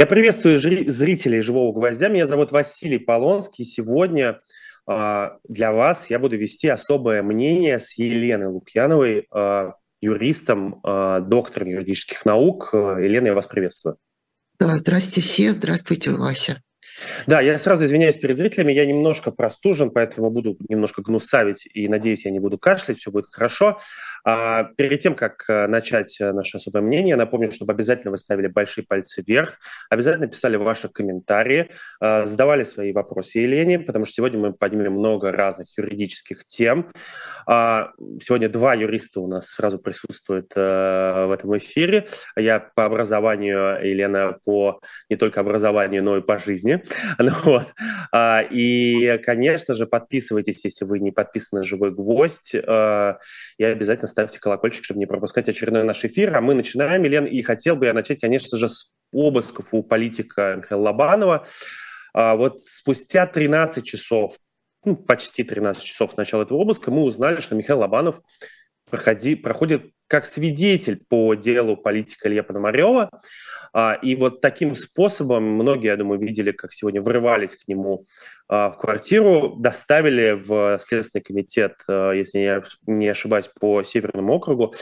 Я приветствую зрителей «Живого гвоздя». Меня зовут Василий Полонский. Сегодня э, для вас я буду вести особое мнение с Еленой Лукьяновой, э, юристом, э, доктором юридических наук. Елена, я вас приветствую. Здравствуйте все, здравствуйте, Вася. Да, я сразу извиняюсь перед зрителями, я немножко простужен, поэтому буду немножко гнусавить и надеюсь, я не буду кашлять, все будет хорошо. А перед тем, как э, начать э, наше особое мнение, напомню, чтобы обязательно вы ставили большие пальцы вверх, обязательно писали ваши комментарии, э, задавали свои вопросы Елене, потому что сегодня мы поднимем много разных юридических тем. А, сегодня два юриста у нас сразу присутствуют в этом эфире. Я по образованию, Елена по не только образованию, но и по жизни. Ну вот. А, и, конечно же, подписывайтесь, если вы не подписаны на «Живой гвоздь», и обязательно ставьте колокольчик, чтобы не пропускать очередной наш эфир. А мы начинаем, Елен, и хотел бы я начать, конечно же, с обысков у политика Михаила Лобанова. А, вот спустя 13 часов, ну, почти 13 часов с начала этого обыска, мы узнали, что Михаил Лобанов проходи, проходит как свидетель по делу политика Илья Пономарева. А, и вот таким способом многие, я думаю, видели, как сегодня врывались к нему в квартиру, доставили в Следственный комитет, а, если я не ошибаюсь, по Северному округу,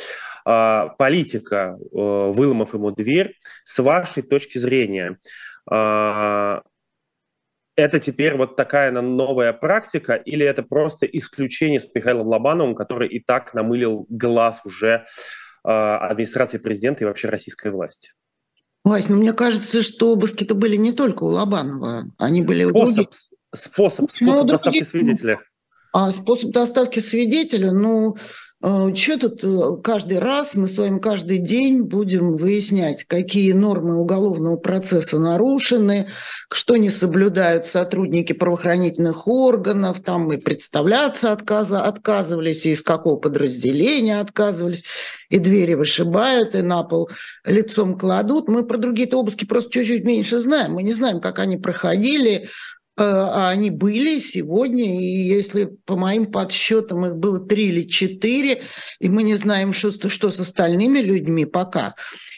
политика, выломав ему дверь. С вашей точки зрения, это теперь вот такая новая практика, или это просто исключение с Михаилом Лобановым, который и так намылил глаз уже администрации президента и вообще российской власти? Вась, ну мне кажется, что обыски-то были не только у Лобанова, они были способ, у других. Способ, способ ну, доставки других... свидетеля. А способ доставки свидетеля, ну, э, что тут э, каждый раз мы с вами каждый день будем выяснять, какие нормы уголовного процесса нарушены, что не соблюдают сотрудники правоохранительных органов, там мы представляться отказа, отказывались, и из какого подразделения отказывались, и двери вышибают, и на пол лицом кладут. Мы про другие-то обыски просто чуть-чуть меньше знаем. Мы не знаем, как они проходили, а они были сегодня, и если по моим подсчетам их было три или четыре, и мы не знаем, что, что с остальными людьми пока.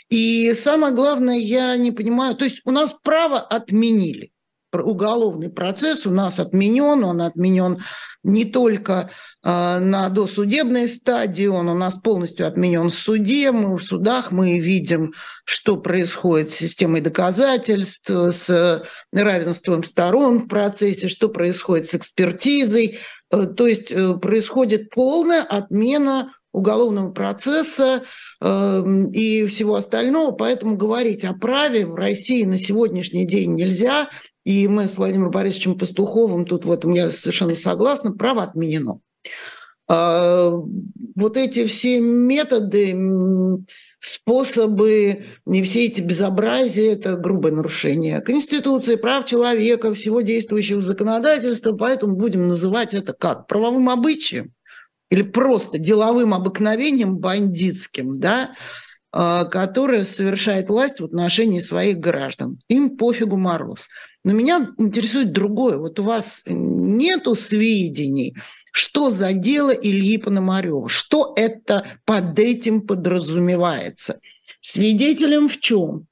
И самое главное, я не понимаю, то есть у нас право отменили уголовный процесс у нас отменен, он отменен не только э, на досудебной стадии, он у нас полностью отменен в суде, мы в судах мы видим, что происходит с системой доказательств, с равенством сторон в процессе, что происходит с экспертизой, э, то есть э, происходит полная отмена уголовного процесса э, и всего остального, поэтому говорить о праве в России на сегодняшний день нельзя, и мы с Владимиром Борисовичем Пастуховым, тут в этом я совершенно согласна, право отменено. А, вот эти все методы, способы, и все эти безобразия – это грубое нарушение Конституции, прав человека, всего действующего законодательства, поэтому будем называть это как? Правовым обычаем или просто деловым обыкновением бандитским, да, а, которое совершает власть в отношении своих граждан. Им пофигу мороз. Но меня интересует другое. Вот у вас нету сведений, что за дело Ильи Пономарева, что это под этим подразумевается. Свидетелем в чем?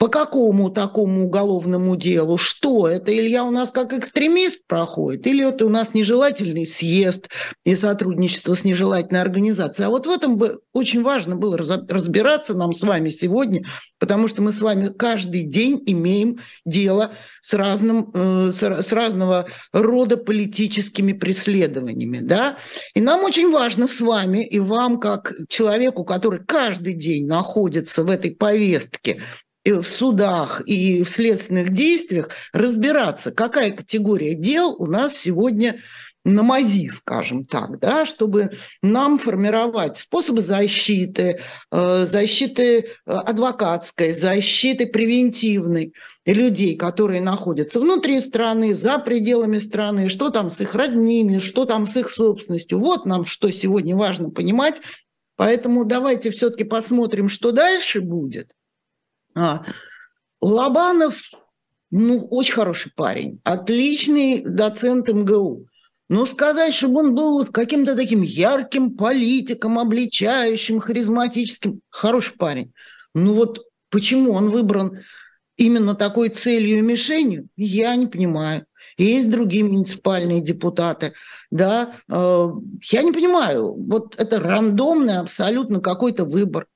По какому такому уголовному делу? Что это? Илья у нас как экстремист проходит? Или это у нас нежелательный съезд и сотрудничество с нежелательной организацией? А вот в этом бы очень важно было разбираться нам с вами сегодня, потому что мы с вами каждый день имеем дело с, разным, э, с разного рода политическими преследованиями. Да? И нам очень важно с вами и вам, как человеку, который каждый день находится в этой повестке, в судах и в следственных действиях разбираться, какая категория дел у нас сегодня на мази, скажем так, да, чтобы нам формировать способы защиты, э, защиты э, адвокатской, защиты превентивной людей, которые находятся внутри страны, за пределами страны, что там с их родными, что там с их собственностью. Вот нам что сегодня важно понимать. Поэтому давайте все-таки посмотрим, что дальше будет – Лобанов, ну, очень хороший парень, отличный доцент МГУ. Но сказать, чтобы он был каким-то таким ярким политиком, обличающим, харизматическим, хороший парень. Ну вот почему он выбран именно такой целью и мишенью, я не понимаю. Есть другие муниципальные депутаты, да, э, я не понимаю, вот это рандомный абсолютно какой-то выбор.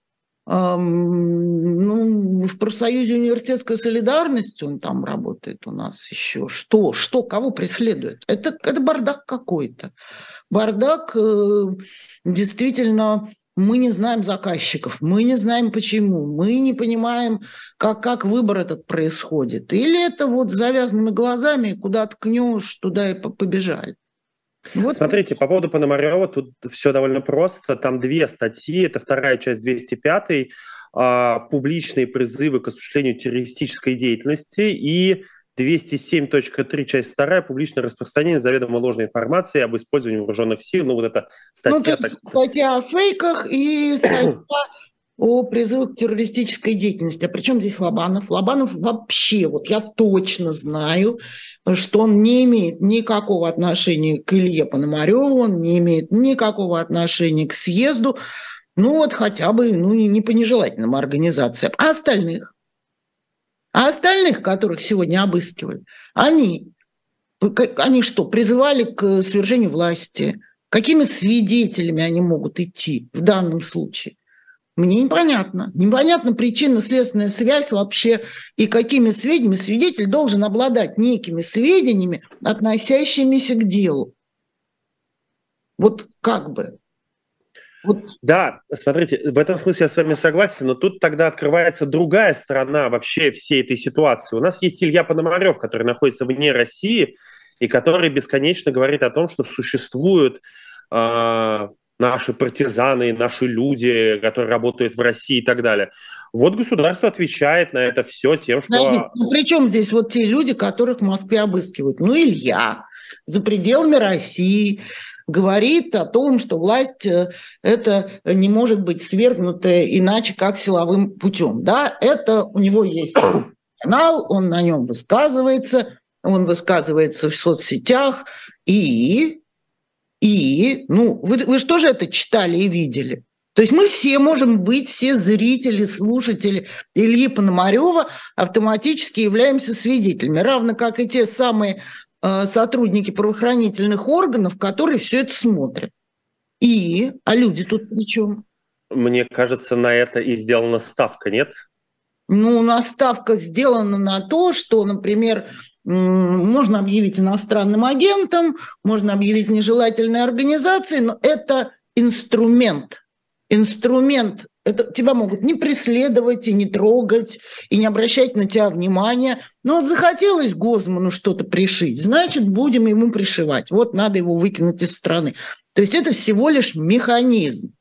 Ну, в профсоюзе университетской солидарности он там работает у нас еще. Что? Что? Кого преследует? Это, это бардак какой-то. Бардак э, действительно мы не знаем заказчиков, мы не знаем почему, мы не понимаем, как, как выбор этот происходит. Или это вот с завязанными глазами, куда ткнешь, туда и побежали. Вот. Смотрите, по поводу Пономарева тут все довольно просто. Там две статьи. Это вторая часть 205 а, публичные призывы к осуществлению террористической деятельности и 207.3, часть 2, публичное распространение заведомо ложной информации об использовании вооруженных сил. Ну, вот эта статья... Ну, так... Статья о фейках и статья о призывах к террористической деятельности. А причем здесь Лобанов? Лобанов вообще, вот я точно знаю, что он не имеет никакого отношения к Илье Пономареву, он не имеет никакого отношения к съезду, ну вот хотя бы ну, не по нежелательным организациям. А остальных? А остальных, которых сегодня обыскивали, они, они что, призывали к свержению власти? Какими свидетелями они могут идти в данном случае? Мне непонятно. Непонятна причинно-следственная связь вообще и какими сведениями свидетель должен обладать некими сведениями, относящимися к делу. Вот как бы. Вот. Да, смотрите, в этом смысле я с вами согласен, но тут тогда открывается другая сторона вообще всей этой ситуации. У нас есть Илья Пономарев, который находится вне России и который бесконечно говорит о том, что существуют э, наши партизаны, наши люди, которые работают в России и так далее. Вот государство отвечает на это все тем, что... Подожди, ну при чем здесь вот те люди, которых в Москве обыскивают? Ну, Илья, за пределами России, говорит о том, что власть э, это не может быть свергнута иначе, как силовым путем. Да, это у него есть канал, он на нем высказывается, он высказывается в соцсетях, и, и ну, вы, вы же это читали и видели? То есть мы все можем быть, все зрители, слушатели Ильи Пономарева автоматически являемся свидетелями, равно как и те самые Э, сотрудники правоохранительных органов, которые все это смотрят. И, а люди тут при чем? Мне кажется, на это и сделана ставка, нет? Ну, на ставка сделана на то, что, например, можно объявить иностранным агентом, можно объявить нежелательной организацией, но это инструмент. Инструмент это тебя могут не преследовать и не трогать, и не обращать на тебя внимания. Но вот захотелось Гозману что-то пришить, значит, будем ему пришивать. Вот надо его выкинуть из страны. То есть это всего лишь механизм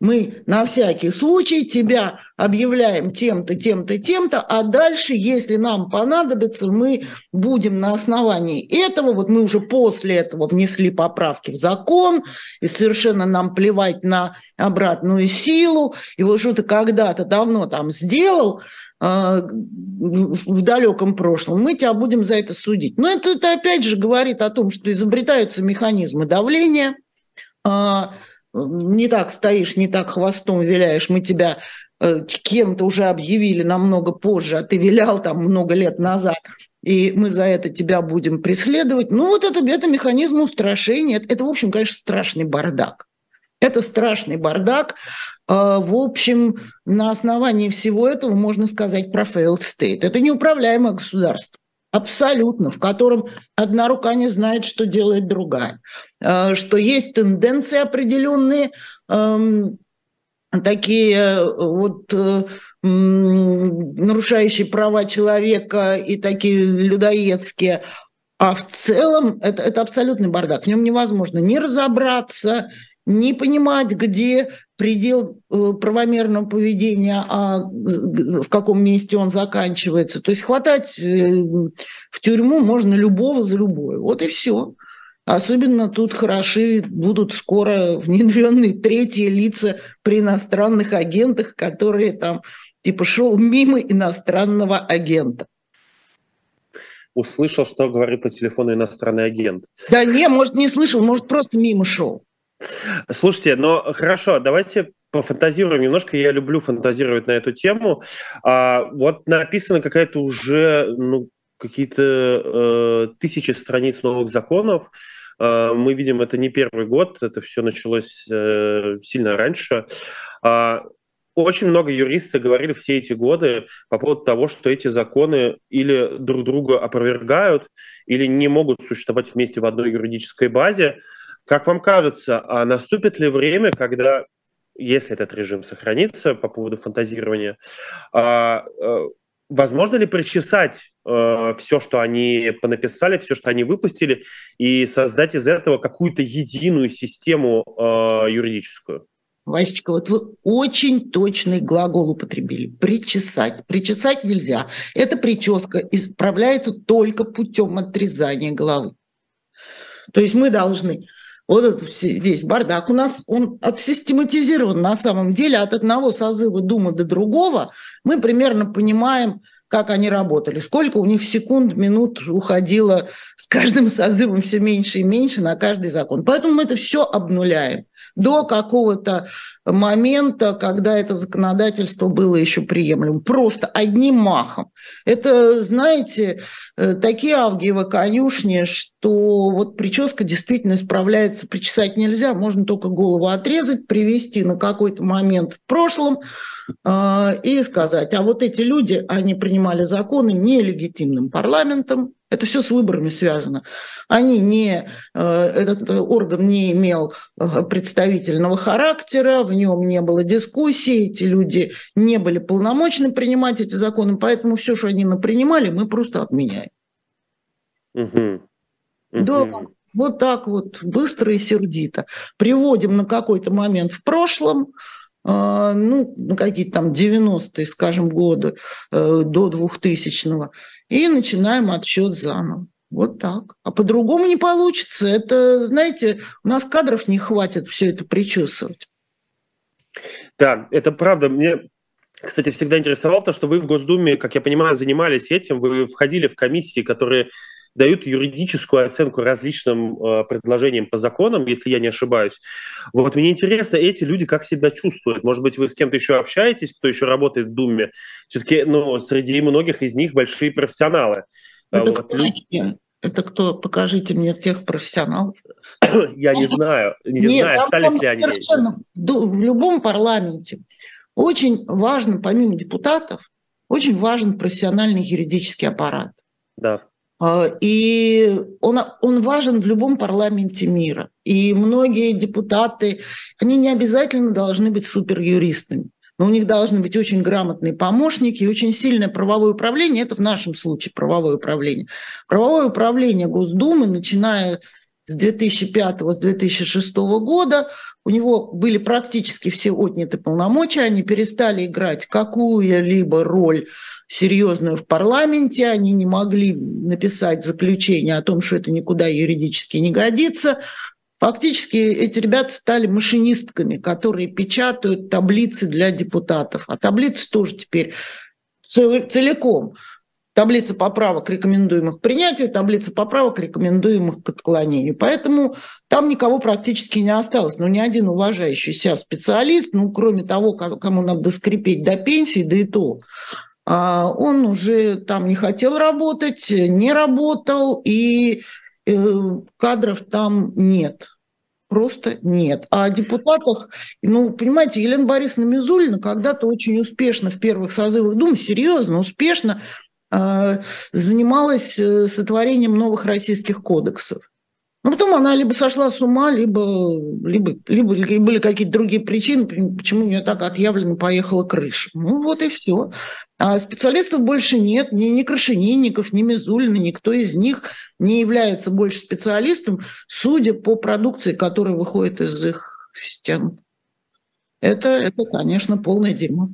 мы на всякий случай тебя объявляем тем-то, тем-то, тем-то, а дальше, если нам понадобится, мы будем на основании этого, вот мы уже после этого внесли поправки в закон, и совершенно нам плевать на обратную силу, и вот что ты когда-то давно там сделал, а, в далеком прошлом, мы тебя будем за это судить. Но это, это опять же говорит о том, что изобретаются механизмы давления, а, не так стоишь, не так хвостом виляешь, мы тебя э, кем-то уже объявили намного позже, а ты вилял там много лет назад, и мы за это тебя будем преследовать. Ну вот это, это механизм устрашения. Это, это, в общем, конечно, страшный бардак. Это страшный бардак. Э, в общем, на основании всего этого можно сказать про failed state. Это неуправляемое государство. Абсолютно, в котором одна рука не знает, что делает другая. Э, что есть тенденции определенные, эм, такие э, вот э, нарушающие права человека и такие людоедские, а в целом это, это абсолютный бардак. В нем невозможно не разобраться, не понимать, где предел э, правомерного поведения, а в каком месте он заканчивается. То есть хватать э, в тюрьму можно любого за любое. Вот и все. Особенно тут хороши будут скоро внедренные третьи лица при иностранных агентах, которые там типа шел мимо иностранного агента. Услышал, что говорит по телефону иностранный агент. Да не, может, не слышал, может, просто мимо шел. Слушайте, но хорошо, давайте пофантазируем немножко. Я люблю фантазировать на эту тему. А, вот написано какая-то уже ну, какие-то э, тысячи страниц новых законов. Э, мы видим, это не первый год, это все началось э, сильно раньше. Э, очень много юристов говорили все эти годы по поводу того, что эти законы или друг друга опровергают, или не могут существовать вместе в одной юридической базе. Как вам кажется, а наступит ли время, когда, если этот режим сохранится по поводу фантазирования, а, а, возможно ли причесать э, все, что они понаписали, все, что они выпустили, и создать из этого какую-то единую систему э, юридическую? Васечка, вот вы очень точный глагол употребили. Причесать. Причесать нельзя. Эта прическа исправляется только путем отрезания головы. То есть мы должны вот этот весь бардак у нас, он отсистематизирован на самом деле от одного созыва Думы до другого. Мы примерно понимаем, как они работали, сколько у них секунд, минут уходило с каждым созывом все меньше и меньше на каждый закон. Поэтому мы это все обнуляем до какого-то момента, когда это законодательство было еще приемлемым. Просто одним махом. Это, знаете, э, такие авгиевы конюшни, что вот прическа действительно исправляется, причесать нельзя, можно только голову отрезать, привести на какой-то момент в прошлом и сказать, а вот эти люди, они принимали законы нелегитимным парламентом, это все с выборами связано. Они не, э, этот орган не имел э, представительного характера, в нем не было дискуссий, эти люди не были полномочны принимать эти законы, поэтому все, что они напринимали, мы просто отменяем. Угу. Да, вот так вот, быстро и сердито. Приводим на какой-то момент в прошлом, э, ну, на какие-то там 90-е, скажем, годы до 2000-го, и начинаем отсчет заново. Вот так. А по-другому не получится. Это, знаете, у нас кадров не хватит все это причесывать. Да, это правда. Мне, кстати, всегда интересовало то, что вы в Госдуме, как я понимаю, занимались этим. Вы входили в комиссии, которые дают юридическую оценку различным э, предложениям по законам, если я не ошибаюсь. Вот мне интересно, эти люди как себя чувствуют? Может быть, вы с кем-то еще общаетесь, кто еще работает в Думе? Все-таки, ну, среди многих из них большие профессионалы. А Это, вот, кто. Это кто? Покажите мне тех профессионалов. Я не знаю, не Нет, знаю, остались ли они. В любом парламенте очень важно, помимо депутатов, очень важен профессиональный юридический аппарат. Да. А, и он, он важен в любом парламенте мира. И многие депутаты, они не обязательно должны быть суперюристами, но у них должны быть очень грамотные помощники и очень сильное правовое управление. Это в нашем случае правовое управление. Правовое управление Госдумы, начиная с 2005 с 2006 года у него были практически все отняты полномочия, они перестали играть какую-либо роль серьезную в парламенте, они не могли написать заключение о том, что это никуда юридически не годится. Фактически эти ребята стали машинистками, которые печатают таблицы для депутатов. А таблицы тоже теперь целиком. Таблица поправок, рекомендуемых к принятию, таблица поправок, рекомендуемых к отклонению. Поэтому там никого практически не осталось. Но ни один уважающий себя специалист, ну, кроме того, кому надо скрипеть до пенсии, да и то, он уже там не хотел работать, не работал, и э, кадров там нет. Просто нет. А о депутатах, ну, понимаете, Елена Борисовна Мизулина когда-то очень успешно в первых созывах Думы, серьезно, успешно а, занималась э, сотворением новых российских кодексов. Но потом она либо сошла с ума, либо, либо, либо были какие-то другие причины, почему у нее так отъявленно поехала крыша. Ну вот и все. А специалистов больше нет, ни, ни Крашенинников, ни Мизулина, никто из них не является больше специалистом, судя по продукции, которая выходит из их стен. Это, это конечно, полное дерьмо.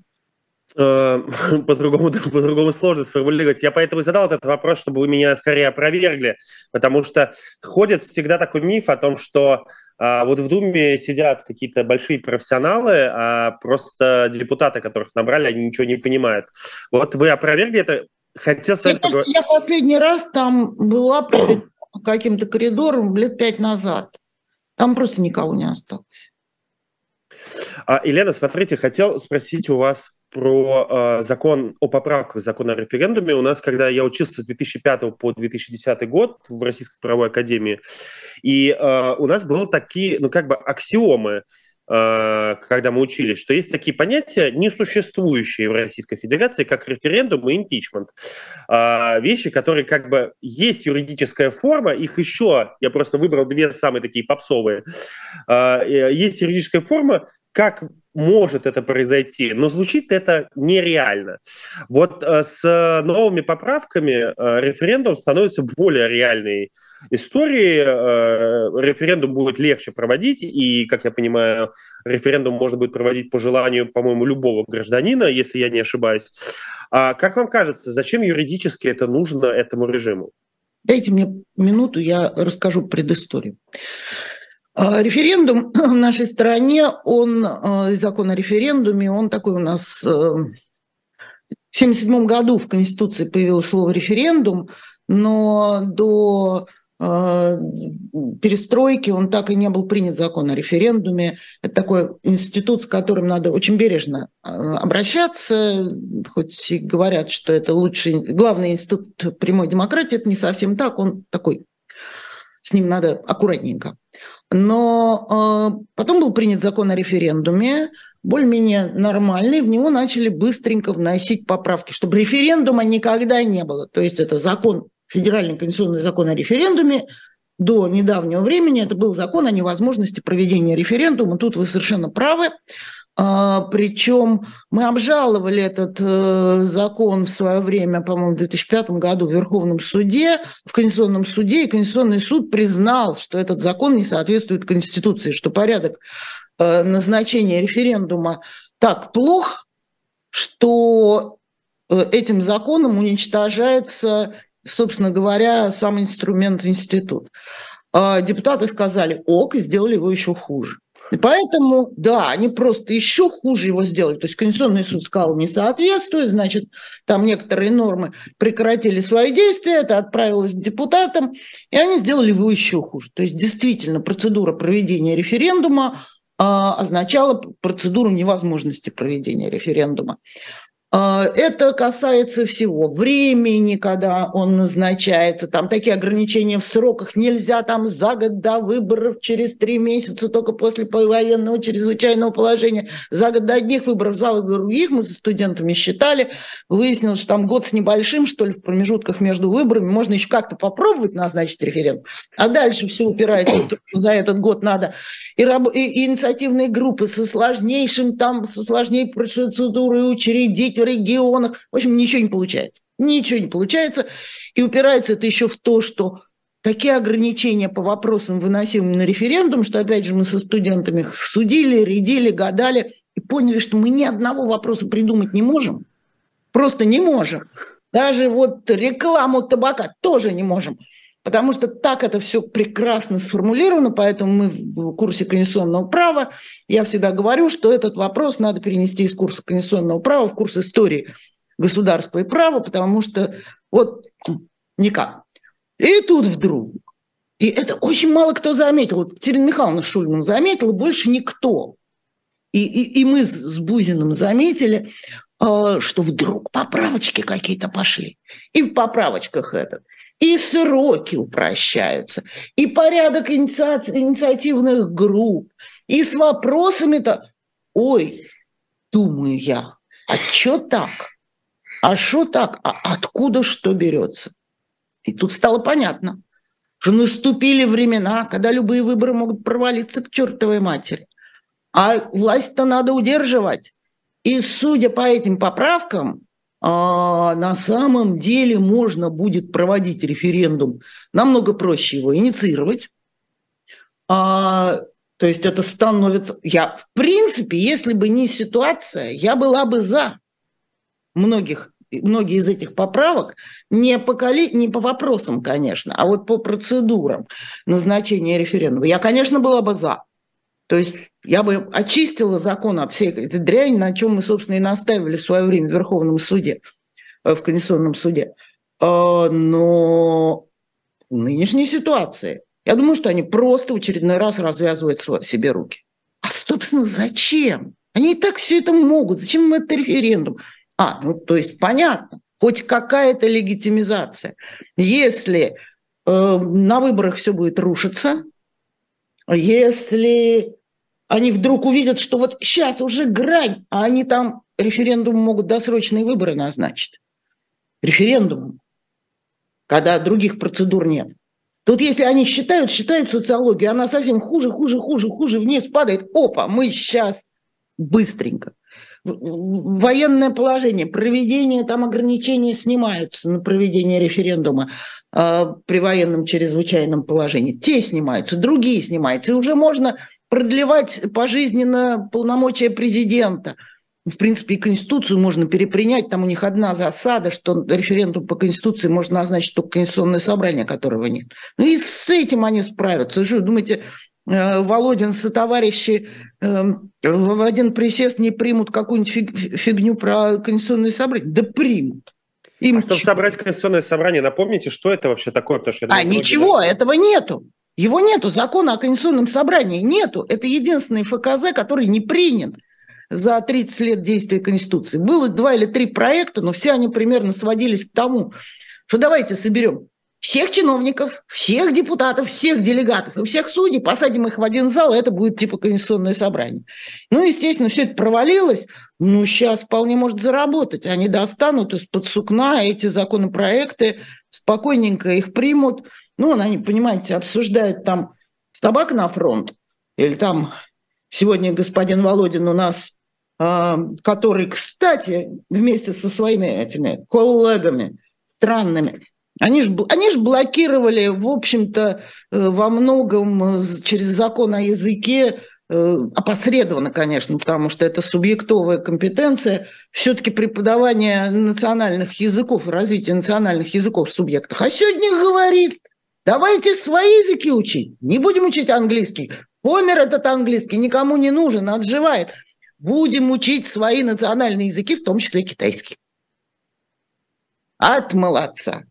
Э, по-другому, по-другому сложно сформулировать. Я поэтому задал этот вопрос, чтобы вы меня скорее опровергли, потому что ходит всегда такой миф о том, что а, вот в Думе сидят какие-то большие профессионалы, а просто депутаты, которых набрали, они ничего не понимают. Вот вы опровергли это? Хотел я, поговорить. я последний раз там была по каким-то коридорам лет пять назад. Там просто никого не осталось. А, Елена, смотрите, хотел спросить у вас про э, закон о поправках закона о референдуме. У нас, когда я учился с 2005 по 2010 год в Российской правовой академии, и э, у нас были такие, ну, как бы аксиомы, э, когда мы учились, что есть такие понятия, несуществующие в Российской Федерации, как референдум и импичмент. Э, вещи, которые как бы есть юридическая форма, их еще, я просто выбрал две самые такие попсовые, э, есть юридическая форма, как может это произойти, но звучит это нереально. Вот э, с новыми поправками э, референдум становится более реальной историей. Э, референдум будет легче проводить, и, как я понимаю, референдум можно будет проводить по желанию, по-моему, любого гражданина, если я не ошибаюсь. А как вам кажется, зачем юридически это нужно этому режиму? Дайте мне минуту, я расскажу предысторию. А, референдум в нашей стране, он, а, закон о референдуме, он такой у нас... Э, в 1977 году в Конституции появилось слово «референдум», но до а, перестройки он так и не был принят закон о референдуме. Это такой институт, с которым надо очень бережно обращаться, хоть и говорят, что это лучший, главный институт прямой демократии, это не совсем так, он такой, с ним надо аккуратненько. Но э, потом был принят закон о референдуме, более-менее нормальный, в него начали быстренько вносить поправки, чтобы референдума никогда не было. То есть это закон, федеральный конституционный закон о референдуме, до недавнего времени это был закон о невозможности проведения референдума. Тут вы совершенно правы. А, причем мы обжаловали этот э, закон в свое время, по-моему, в 2005 году в Верховном суде, в Конституционном суде, и Конституционный суд признал, что этот закон не соответствует Конституции, что порядок э, назначения референдума так плох, что э, этим законом уничтожается, собственно говоря, сам инструмент институт. А депутаты сказали ок и сделали его еще хуже. Поэтому, да, они просто еще хуже его сделали. То есть Конституционный суд сказал, не соответствует, значит, там некоторые нормы прекратили свои действия, это отправилось к депутатам, и они сделали его еще хуже. То есть действительно процедура проведения референдума а, означала процедуру невозможности проведения референдума. А, это касается всего времени, когда он назначается. Там такие ограничения в сроках. Нельзя там за год до выборов, через три месяца, только после военного чрезвычайного положения. За год до одних выборов, за год до других. Мы со студентами считали. Выяснилось, что там год с небольшим, что ли, в промежутках между выборами. Можно еще как-то попробовать назначить референдум. А дальше все упирается за этот год надо. И, раб... и инициативные группы со сложнейшим там, со сложней процедурой учредить регионах. В общем, ничего не получается. Ничего не получается. И упирается это еще в то, что такие ограничения по вопросам, выносимым на референдум, что, опять же, мы со студентами судили, рядили, гадали и поняли, что мы ни одного вопроса придумать не можем. Просто не можем. Даже вот рекламу табака тоже не можем. Потому что так это все прекрасно сформулировано, поэтому мы в курсе конституционного права. Я всегда говорю, что этот вопрос надо перенести из курса конституционного права в курс истории государства и права, потому что вот никак. И тут вдруг, и это очень мало кто заметил, вот Терена Михайловна Шульман заметила, больше никто. И, и, и мы с Бузиным заметили, э, что вдруг поправочки какие-то пошли. И в поправочках этот – и сроки упрощаются, и порядок инициативных групп, и с вопросами-то, ой, думаю я, а что так? А что так? А откуда что берется? И тут стало понятно, что наступили времена, когда любые выборы могут провалиться к чертовой матери. А власть-то надо удерживать. И судя по этим поправкам, а на самом деле можно будет проводить референдум намного проще его инициировать. А, то есть это становится... Я, в принципе, если бы не ситуация, я была бы за многих многие из этих поправок не по, коли, не по вопросам, конечно, а вот по процедурам назначения референдума. Я, конечно, была бы за. То есть я бы очистила закон от всей этой дряни, на чем мы, собственно, и настаивали в свое время в Верховном суде, э, в Конституционном суде. А, но в нынешней ситуации Я думаю, что они просто в очередной раз развязывают себе руки. А, собственно, зачем? Они и так все это могут. Зачем им этот референдум? А, ну, то есть понятно, хоть какая-то легитимизация. Если э, на выборах все будет рушиться, если они вдруг увидят, что вот сейчас уже грань, а они там референдум могут досрочные выборы назначить. Референдум, когда других процедур нет. Тут если они считают, считают социологию, она совсем хуже, хуже, хуже, хуже вниз падает. Опа, мы сейчас быстренько. Военное положение, проведение там ограничения снимаются на проведение референдума э, при военном чрезвычайном положении. Те снимаются, другие снимаются. И уже можно продлевать пожизненно полномочия президента – в принципе, и Конституцию можно перепринять. Там у них одна засада, что референдум по Конституции можно назначить только Конституционное собрание, которого нет. Ну и с этим они справятся. Что, думаете, э, Володин со товарищи эм, в один присест не примут какую-нибудь фигню про Конституционное собрание? Да примут. Им а чтобы собрать Конституционное собрание, напомните, что это вообще такое? Потому что, думаю, а ничего, многие... этого нету. Его нету, закона о Конституционном собрании нету. Это единственный ФКЗ, который не принят за 30 лет действия Конституции. Было два или три проекта, но все они примерно сводились к тому, что давайте соберем всех чиновников, всех депутатов, всех делегатов и всех судей, посадим их в один зал, и это будет типа конституционное собрание. Ну, естественно, все это провалилось, ну, сейчас вполне может заработать. Они достанут из-под сукна эти законопроекты, спокойненько их примут. Ну, они, понимаете, обсуждают там собак на фронт, или там сегодня господин Володин у нас а, который, кстати, вместе со своими этими коллегами странными, они же они ж блокировали, в общем-то, э, во многом через закон о языке, э, опосредованно, конечно, потому что это субъектовая компетенция, все-таки преподавание национальных языков, развитие национальных языков в субъектах. А сегодня говорит, давайте свои языки учить, не будем учить английский. Помер этот английский, никому не нужен, отживает будем учить свои национальные языки, в том числе китайский. От молодца.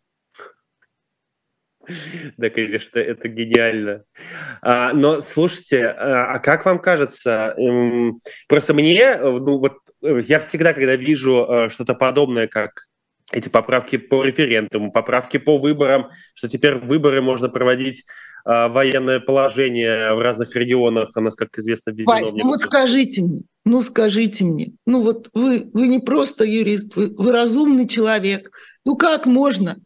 Да, конечно, это гениально. А, но слушайте, а, а как вам кажется, эм, просто мне, ну вот я всегда, когда вижу э, что-то подобное, как эти поправки по референдуму, поправки по выборам, что теперь выборы можно проводить а, военное положение в разных регионах, у нас, как известно, введено. Вась, ну вот скажите мне, ну скажите мне, ну вот вы, вы не просто юрист, вы, вы разумный человек. Ну как можно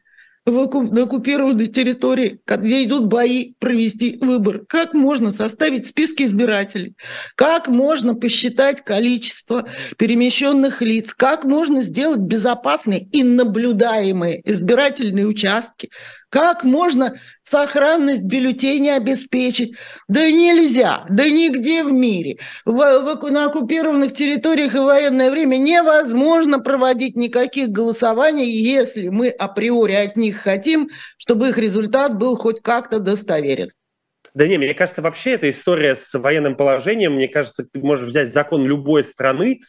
на оккупированной территории, где идут бои, провести выбор? Как можно составить списки избирателей? Как можно посчитать количество перемещенных лиц? Как можно сделать безопасные и наблюдаемые избирательные участки? Как можно сохранность бюллетеней обеспечить? Да нельзя, да нигде в мире. В, в, на оккупированных территориях и военное время невозможно проводить никаких голосований, если мы априори от них хотим, чтобы их результат был хоть как-то достоверен. Да не, мне кажется, вообще эта история с военным положением, мне кажется, ты можешь взять закон любой страны,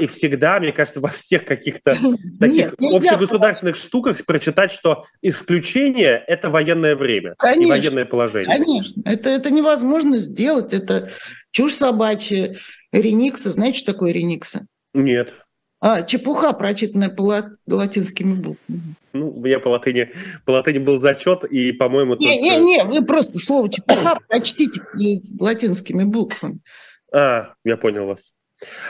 и всегда, мне кажется, во всех каких-то таких Нет, общегосударственных штуках прочитать, что исключение – это военное время конечно, и военное положение. Конечно, это, это невозможно сделать, это чушь собачья. Реникса, знаете, что такое реникса? Нет. А, чепуха, прочитанная по латинскими буквами. Ну, я по латыни, по латыни был зачет, и, по-моему... Не-не-не, вы просто слово чепуха прочтите латинскими буквами. А, я понял вас.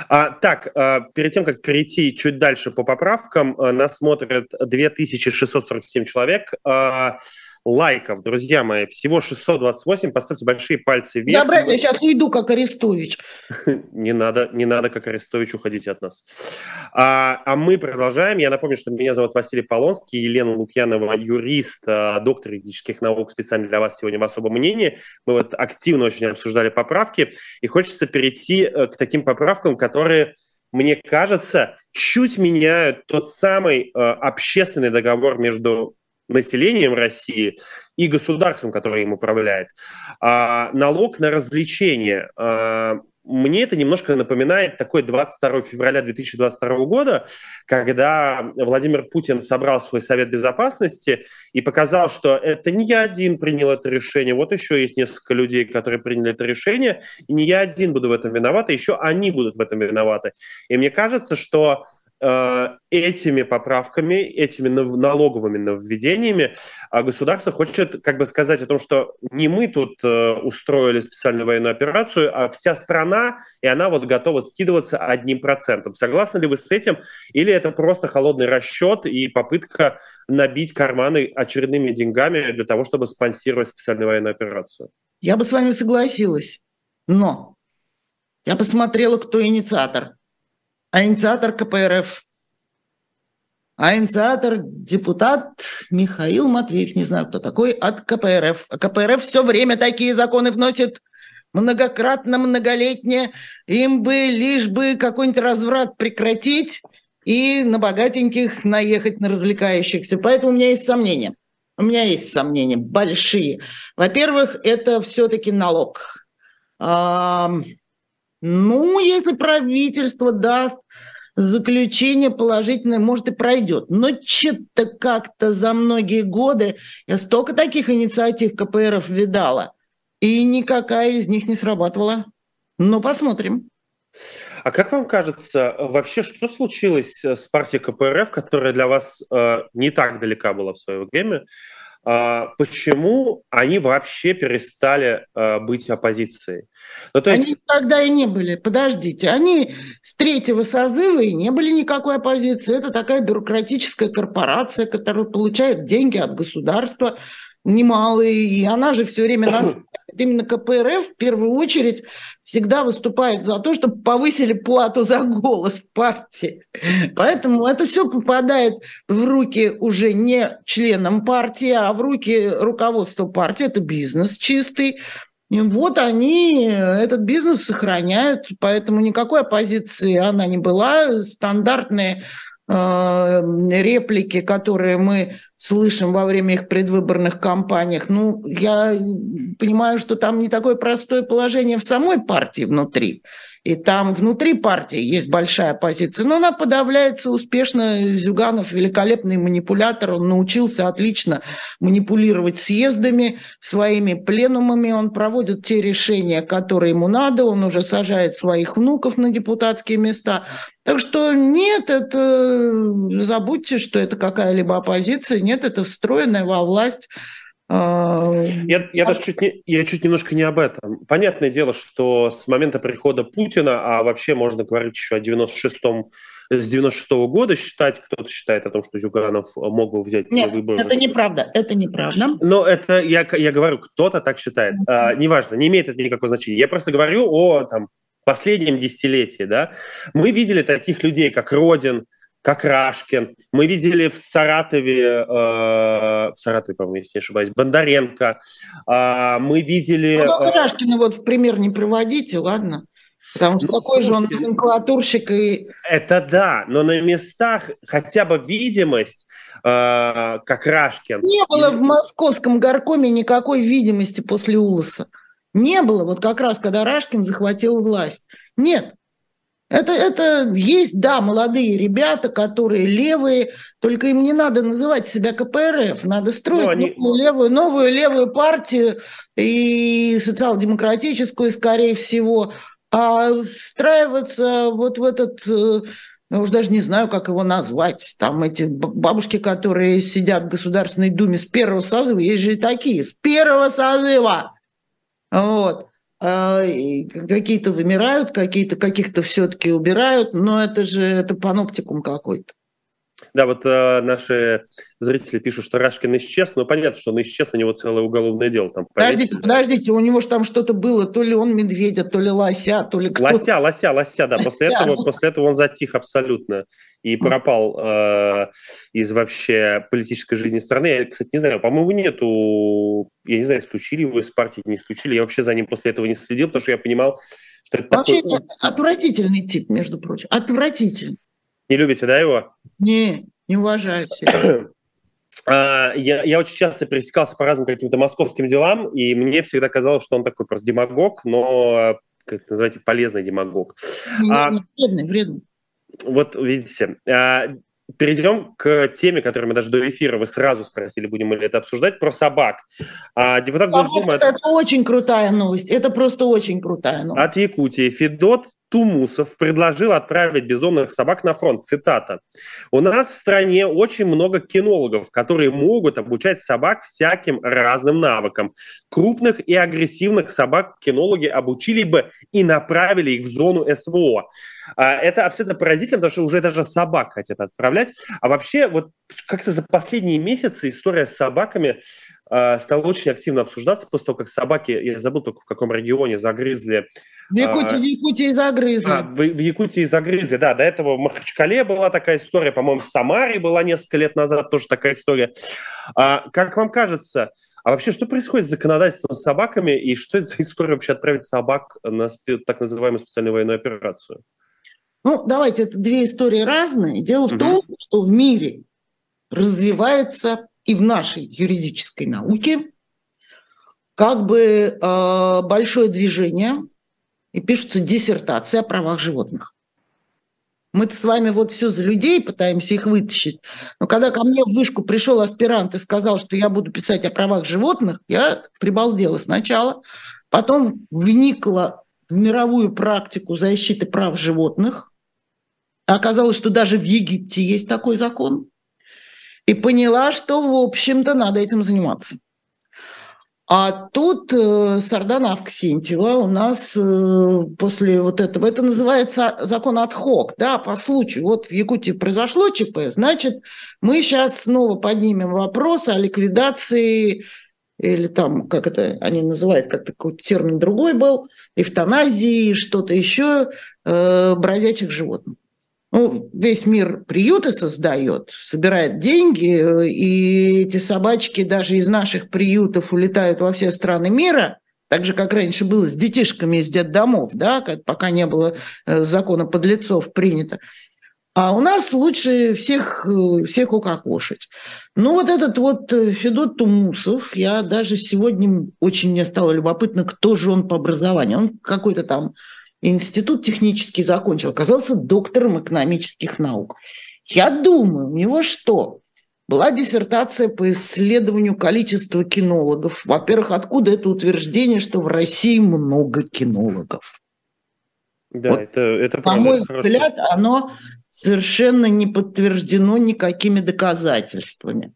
А, так, а, перед тем, как перейти чуть дальше по поправкам, а, нас смотрят 2647 человек. А, лайков, друзья мои, всего 628. Поставьте большие пальцы вверх. Я, брат, я сейчас уйду, как Арестович. не надо, не надо, как Арестович, уходить от нас. А, а мы продолжаем. Я напомню, что меня зовут Василий Полонский, Елена Лукьянова, юрист, а, доктор юридических наук, специально для вас сегодня в особом мнении. Мы вот активно очень обсуждали поправки, и хочется перейти э, к таким поправкам, которые мне кажется, чуть меняют тот самый э, общественный договор между населением России и государством, которое им управляет. А, налог на развлечения. А, мне это немножко напоминает такой 22 февраля 2022 года, когда Владимир Путин собрал свой Совет Безопасности и показал, что это не я один принял это решение, вот еще есть несколько людей, которые приняли это решение, и не я один буду в этом виноват, и еще они будут в этом виноваты. И мне кажется, что этими поправками, этими налоговыми нововведениями а государство хочет как бы сказать о том, что не мы тут э, устроили специальную военную операцию, а вся страна, и она вот готова скидываться одним процентом. Согласны ли вы с этим? Или это просто холодный расчет и попытка набить карманы очередными деньгами для того, чтобы спонсировать специальную военную операцию? Я бы с вами согласилась, но я посмотрела, кто инициатор – а инициатор КПРФ. А инициатор депутат Михаил Матвеев, не знаю, кто такой, от КПРФ. А КПРФ все время такие законы вносит, многократно, многолетние. Им бы лишь бы какой-нибудь разврат прекратить и на богатеньких наехать, на развлекающихся. Поэтому у меня есть сомнения. У меня есть сомнения большие. Во-первых, это все-таки налог. Ну, если правительство даст заключение положительное, может, и пройдет. Но что-то как-то за многие годы я столько таких инициатив КПРФ видала, и никакая из них не срабатывала. Ну, посмотрим. А как вам кажется, вообще что случилось с партией КПРФ, которая для вас э, не так далека была в свое время? Э, почему они вообще перестали э, быть оппозицией? Ну, то есть... Они никогда и не были. Подождите, они с третьего созыва и не были никакой оппозиции. Это такая бюрократическая корпорация, которая получает деньги от государства немалые, и она же все время нас именно КПРФ в первую очередь всегда выступает за то, чтобы повысили плату за голос в партии. Поэтому это все попадает в руки уже не членам партии, а в руки руководства партии. Это бизнес чистый. Вот они этот бизнес сохраняют, поэтому никакой оппозиции она не была. Стандартные э, реплики, которые мы слышим во время их предвыборных кампаниях, ну, я понимаю, что там не такое простое положение в самой партии внутри. И там внутри партии есть большая позиция, но она подавляется успешно. Зюганов великолепный манипулятор, он научился отлично манипулировать съездами, своими пленумами, он проводит те решения, которые ему надо, он уже сажает своих внуков на депутатские места. Так что нет, это забудьте, что это какая-либо оппозиция, нет, это встроенная во власть я, я даже чуть, не, я чуть немножко не об этом. Понятное дело, что с момента прихода Путина, а вообще можно говорить еще о 96-м с 96 -го года считать, кто-то считает о том, что Зюганов мог бы взять Нет, выборы. это неправда, это неправда. Но это, я, я говорю, кто-то так считает. Mm-hmm. А, неважно, не имеет это никакого значения. Я просто говорю о там, последнем десятилетии. Да? Мы видели таких людей, как Родин, как Рашкин. Мы видели в Саратове, э, в Саратове, по-моему, если не ошибаюсь, Бондаренко. Э, мы видели... Ну, э, Рашкина вот в пример не приводите, ладно? Потому что ну, такой слушайте, же он номенклатурщик и... Это да, но на местах хотя бы видимость, э, как Рашкин. Не было в московском горкоме никакой видимости после Улоса. Не было, вот как раз когда Рашкин захватил власть. Нет, это, это есть, да, молодые ребята, которые левые, только им не надо называть себя КПРФ, надо строить ну, они... новую, левую, новую левую партию и социал-демократическую, скорее всего, а встраиваться вот в этот я ну, уже даже не знаю, как его назвать. Там эти бабушки, которые сидят в Государственной Думе с первого созыва, есть же и такие, с первого созыва. Вот. А, какие-то вымирают, какие-то каких-то все-таки убирают, но это же это паноптикум какой-то. Да, вот э, наши зрители пишут, что Рашкин исчез, но понятно, что он исчез, у него целое уголовное дело там. Подождите, подождите, у него же там что-то было, то ли он медведя, то ли лося, то ли кто Лося, лося, лося, да, после, лося. Этого, после этого он затих абсолютно и пропал э, из вообще политической жизни страны. Я, кстати, не знаю, по-моему, нету, я не знаю, исключили его из партии, не исключили, я вообще за ним после этого не следил, потому что я понимал, что это Вообще такой... отвратительный тип, между прочим, отвратительный. Не любите, да, его? Не, не уважаю а, я, я очень часто пересекался по разным каким-то московским делам, и мне всегда казалось, что он такой просто демагог, но как называете, полезный демагог. Не, а, вредный, вредный. Вот видите, а, перейдем к теме, которую мы даже до эфира вы сразу спросили, будем ли это обсуждать, про собак. А, депутат Госдумы... Это, это очень крутая новость, это просто очень крутая новость. От Якутии Федот Тумусов предложил отправить бездомных собак на фронт. Цитата. «У нас в стране очень много кинологов, которые могут обучать собак всяким разным навыкам. Крупных и агрессивных собак кинологи обучили бы и направили их в зону СВО. А, это абсолютно поразительно, потому что уже даже собак хотят отправлять. А вообще, вот как-то за последние месяцы история с собаками а, стала очень активно обсуждаться после того, как собаки, я забыл только в каком регионе, загрызли в Якутии, а, в Якутии загрызли. А, в, в Якутии загрызли, да. До этого в Махачкале была такая история, по-моему, в Самаре была несколько лет назад тоже такая история. А, как вам кажется, а вообще что происходит с законодательством с собаками и что это за история вообще отправить собак на так называемую специальную военную операцию? Ну, давайте, это две истории разные. Дело в угу. том, что в мире развивается и в нашей юридической науке как бы э, большое движение и пишутся диссертации о правах животных. Мы-то с вами вот все за людей пытаемся их вытащить. Но когда ко мне в вышку пришел аспирант и сказал, что я буду писать о правах животных, я прибалдела сначала. Потом вникла в мировую практику защиты прав животных. Оказалось, что даже в Египте есть такой закон. И поняла, что, в общем-то, надо этим заниматься. А тут э, Сардана Авксентьева у нас э, после вот этого, это называется закон отхок, да, по случаю. Вот в Якутии произошло ЧП, значит, мы сейчас снова поднимем вопрос о ликвидации или там, как это они называют, как такой термин другой был, эвтаназии, что-то еще, э, бродячих животных. Ну, весь мир приюты создает, собирает деньги, и эти собачки даже из наших приютов улетают во все страны мира, так же, как раньше было с детишками из детдомов, да, пока не было э, закона подлецов принято. А у нас лучше всех, э, всех укокошить. Ну, вот этот вот э, Федот Тумусов, я даже сегодня очень мне стало любопытно, кто же он по образованию. Он какой-то там институт технический закончил, оказался доктором экономических наук. Я думаю, у него что? Была диссертация по исследованию количества кинологов. Во-первых, откуда это утверждение, что в России много кинологов? Да, вот, это, это На мой взгляд, оно совершенно не подтверждено никакими доказательствами.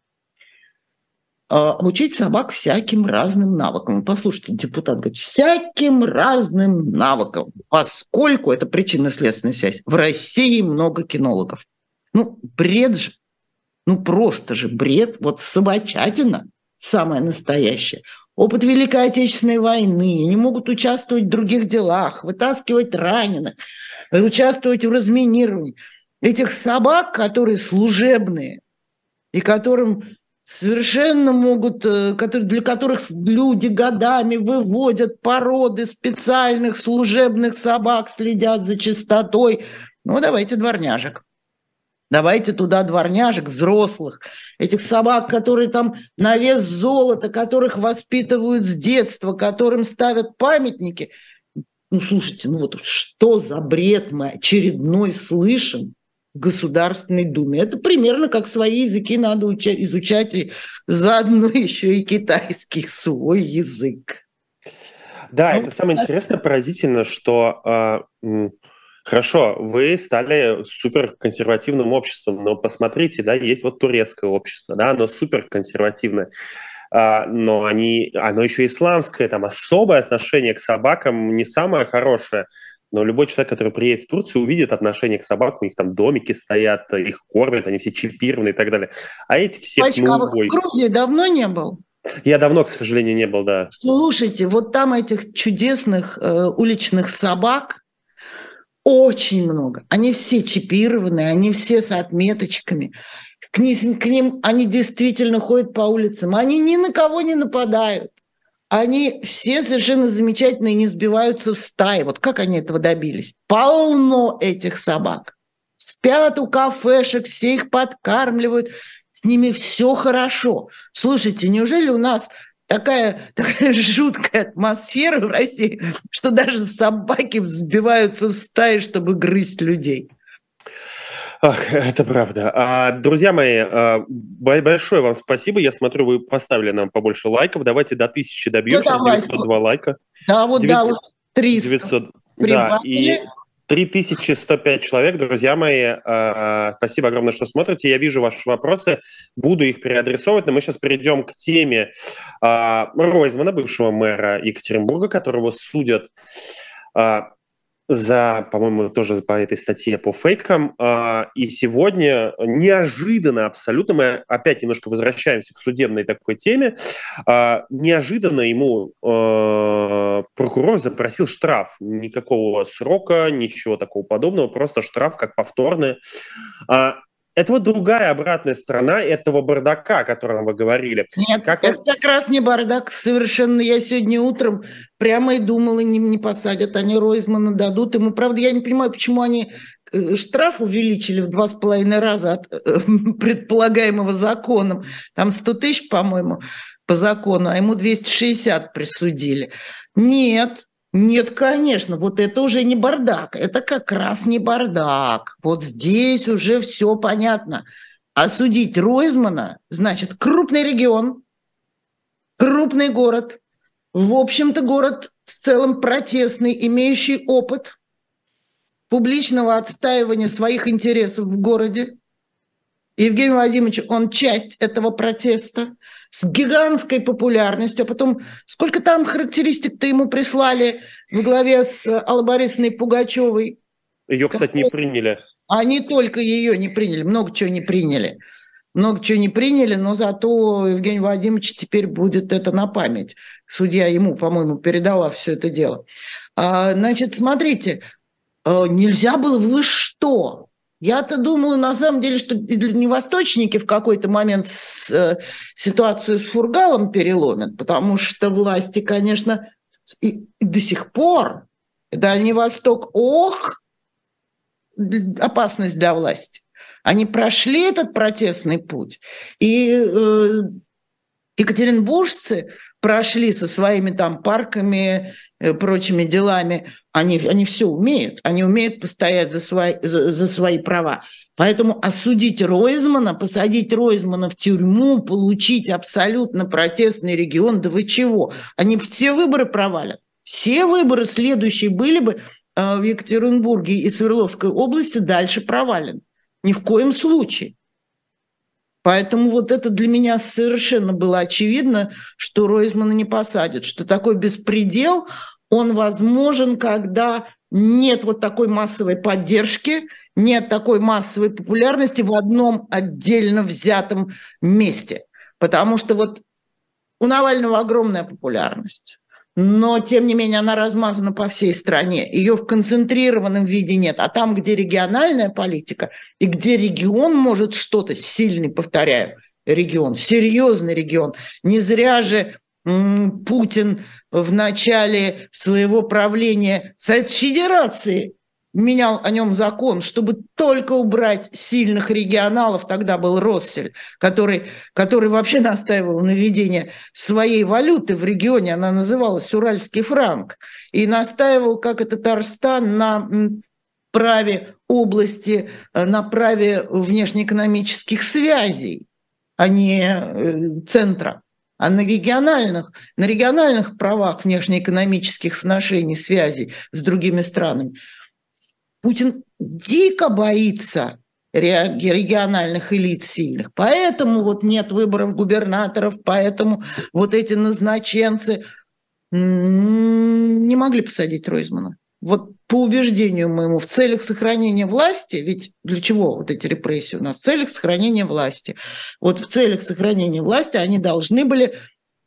А, обучить собак всяким разным навыкам. Послушайте, депутат говорит, всяким разным навыкам, поскольку это причинно-следственная связь. В России много кинологов. Ну, бред же. Ну, просто же бред. Вот собачатина самая настоящая. Опыт Великой Отечественной войны, не могут участвовать в других делах, вытаскивать раненых, участвовать в разминировании. Этих собак, которые служебные, и которым совершенно могут, э, для которых люди годами выводят породы специальных служебных собак, следят за чистотой. Ну, давайте дворняжек. Давайте туда дворняжек, взрослых, этих собак, которые там на вес золота, которых воспитывают с детства, которым ставят памятники. Ну, слушайте, ну вот что за бред мы очередной слышим Государственной Думе. Это примерно как свои языки надо изучать и заодно еще и китайский свой язык. Да, ну, это самое интересное, поразительно, что э, хорошо, вы стали суперконсервативным обществом, но посмотрите, да, есть вот турецкое общество, да, оно суперконсервативное, э, но они, оно еще исламское, там особое отношение к собакам не самое хорошее. Но любой человек, который приедет в Турцию, увидит отношение к собакам, у них там домики стоят, их кормят, они все чипированы и так далее. А эти все... Пачка, а в Грузии давно не был? Я давно, к сожалению, не был, да. Слушайте, вот там этих чудесных э, уличных собак очень много. Они все чипированы, они все с отметочками. К ним, к ним они действительно ходят по улицам. Они ни на кого не нападают они все совершенно замечательные, не сбиваются в стаи. Вот как они этого добились? Полно этих собак. Спят у кафешек, все их подкармливают, с ними все хорошо. Слушайте, неужели у нас такая, такая жуткая атмосфера в России, что даже собаки взбиваются в стаи, чтобы грызть людей. Ах, это правда. А, друзья мои, а, большое вам спасибо. Я смотрю, вы поставили нам побольше лайков. Давайте до тысячи добьемся. Ну, 902 лайка. Да, вот 900, да, вот 300. 900, да, и 3105 человек, друзья мои. А, спасибо огромное, что смотрите. Я вижу ваши вопросы, буду их переадресовывать. Но мы сейчас перейдем к теме а, Ройзмана, бывшего мэра Екатеринбурга, которого судят а, за, по-моему, тоже по этой статье по фейкам. А, и сегодня неожиданно абсолютно, мы опять немножко возвращаемся к судебной такой теме, а, неожиданно ему а, прокурор запросил штраф. Никакого срока, ничего такого подобного, просто штраф как повторный. Это вот другая обратная сторона этого бардака, о котором вы говорили. Нет, как это как раз не бардак совершенно. Я сегодня утром прямо и думала, не, не посадят, они Ройзмана дадут ему. Правда, я не понимаю, почему они э, штраф увеличили в два с половиной раза от э, предполагаемого законом. Там 100 тысяч, по-моему, по закону, а ему 260 присудили. Нет, нет, конечно, вот это уже не бардак, это как раз не бардак. Вот здесь уже все понятно. Осудить Ройзмана, значит, крупный регион, крупный город, в общем-то город в целом протестный, имеющий опыт публичного отстаивания своих интересов в городе. Евгений Владимирович, он часть этого протеста с гигантской популярностью, а потом сколько там характеристик-то ему прислали в главе с Аллой Борисовной Пугачевой. Ее, кстати, не приняли. Не только ее не приняли, много чего не приняли. Много чего не приняли, но зато Евгений Владимирович теперь будет это на память. Судья ему, по-моему, передала все это дело. А, значит, смотрите, э, нельзя было, вы что? Я-то думала, на самом деле, что дальневосточники в какой-то момент с, э, ситуацию с Фургалом переломят, потому что власти, конечно, и, и до сих пор Дальний Восток, ох, опасность для власти. Они прошли этот протестный путь, и э, екатеринбуржцы прошли со своими там парками, прочими делами, они, они все умеют, они умеют постоять за свои, за, за свои права. Поэтому осудить Ройзмана, посадить Ройзмана в тюрьму, получить абсолютно протестный регион, да вы чего? Они все выборы провалят. Все выборы следующие были бы э, в Екатеринбурге и Свердловской области дальше провалены. Ни в коем случае. Поэтому вот это для меня совершенно было очевидно, что Ройзмана не посадят, что такой беспредел, он возможен, когда нет вот такой массовой поддержки, нет такой массовой популярности в одном отдельно взятом месте. Потому что вот у Навального огромная популярность но тем не менее она размазана по всей стране. Ее в концентрированном виде нет. А там, где региональная политика и где регион может что-то сильный, повторяю, регион, серьезный регион. Не зря же Путин в начале своего правления Совет Федерации менял о нем закон, чтобы только убрать сильных регионалов, тогда был Россель, который, который вообще настаивал на введение своей валюты в регионе, она называлась Уральский франк, и настаивал, как и Татарстан, на праве области, э, на праве внешнеэкономических связей, а не э, центра а на региональных, на региональных правах внешнеэкономических сношений, связей с другими странами. Путин дико боится региональных элит сильных. Поэтому вот нет выборов губернаторов, поэтому вот эти назначенцы не могли посадить Ройзмана. Вот по убеждению моему, в целях сохранения власти, ведь для чего вот эти репрессии у нас? В целях сохранения власти. Вот в целях сохранения власти они должны были,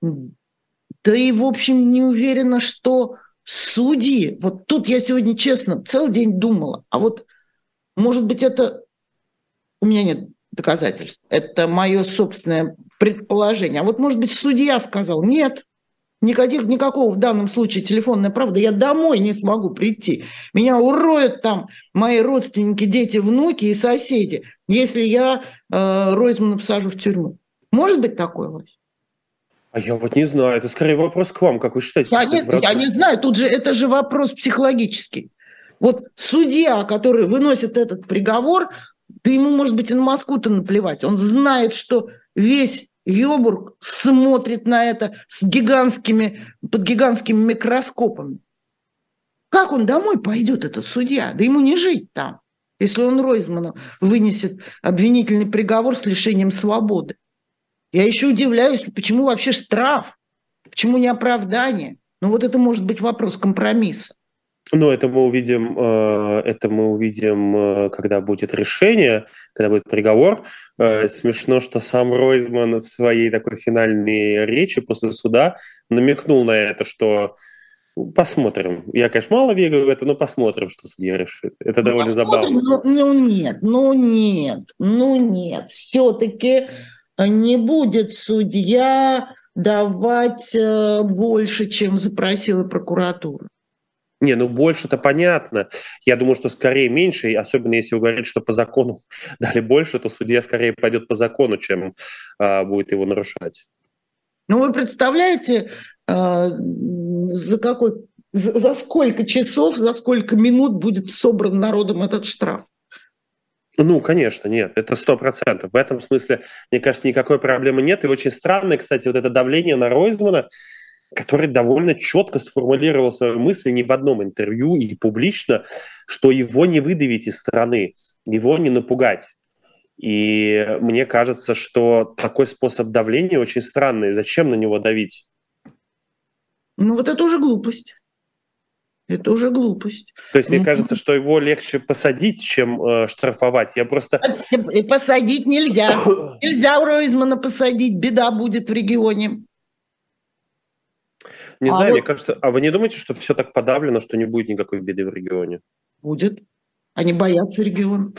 да и в общем не уверена, что Судьи, вот тут я сегодня, честно, целый день думала, а вот, может быть, это... У меня нет доказательств. Это мое собственное предположение. А вот, может быть, судья сказал, нет, никаких, никакого в данном случае телефонная правда, я домой не смогу прийти. Меня уроют там мои родственники, дети, внуки и соседи, если я э, Ройзмана посажу в тюрьму. Может быть такое, Вась? А я вот не знаю, это скорее вопрос к вам, как вы считаете? Я, не, я не знаю, тут же это же вопрос психологический. Вот судья, который выносит этот приговор, да ему, может быть, и на Москву-то наплевать. Он знает, что весь Йобург смотрит на это с гигантскими, под гигантскими микроскопами. Как он домой пойдет, этот судья? Да ему не жить там, если он Ройзману вынесет обвинительный приговор с лишением свободы. Я еще удивляюсь, почему вообще штраф, почему не оправдание. Ну вот это может быть вопрос компромисса. Ну, это мы увидим, э, это мы увидим, э, когда будет решение, когда будет приговор. Э, смешно, что сам Ройзман в своей такой финальной речи после суда намекнул на это, что посмотрим. Я, конечно, мало верю в это, но посмотрим, что судья решит. Это ну, довольно забавно. Ну, ну нет, ну нет, ну нет. Все-таки не будет судья давать больше, чем запросила прокуратура. Не, ну больше-то понятно. Я думаю, что скорее меньше, особенно если вы говорите, что по закону дали больше, то судья скорее пойдет по закону, чем а, будет его нарушать. Ну вы представляете, а, за какой, за, за сколько часов, за сколько минут будет собран народом этот штраф? Ну, конечно, нет, это сто процентов. В этом смысле, мне кажется, никакой проблемы нет. И очень странно, кстати, вот это давление на Ройзмана, который довольно четко сформулировал свою мысль не в одном интервью и публично, что его не выдавить из страны, его не напугать. И мне кажется, что такой способ давления очень странный. Зачем на него давить? Ну вот это уже глупость. Это уже глупость. То есть мне ну, кажется, что его легче посадить, чем э, штрафовать. Я просто... Посадить нельзя. Нельзя Ройзмана посадить. Беда будет в регионе. Не а знаю, вот... мне кажется, а вы не думаете, что все так подавлено, что не будет никакой беды в регионе? Будет. Они боятся региона.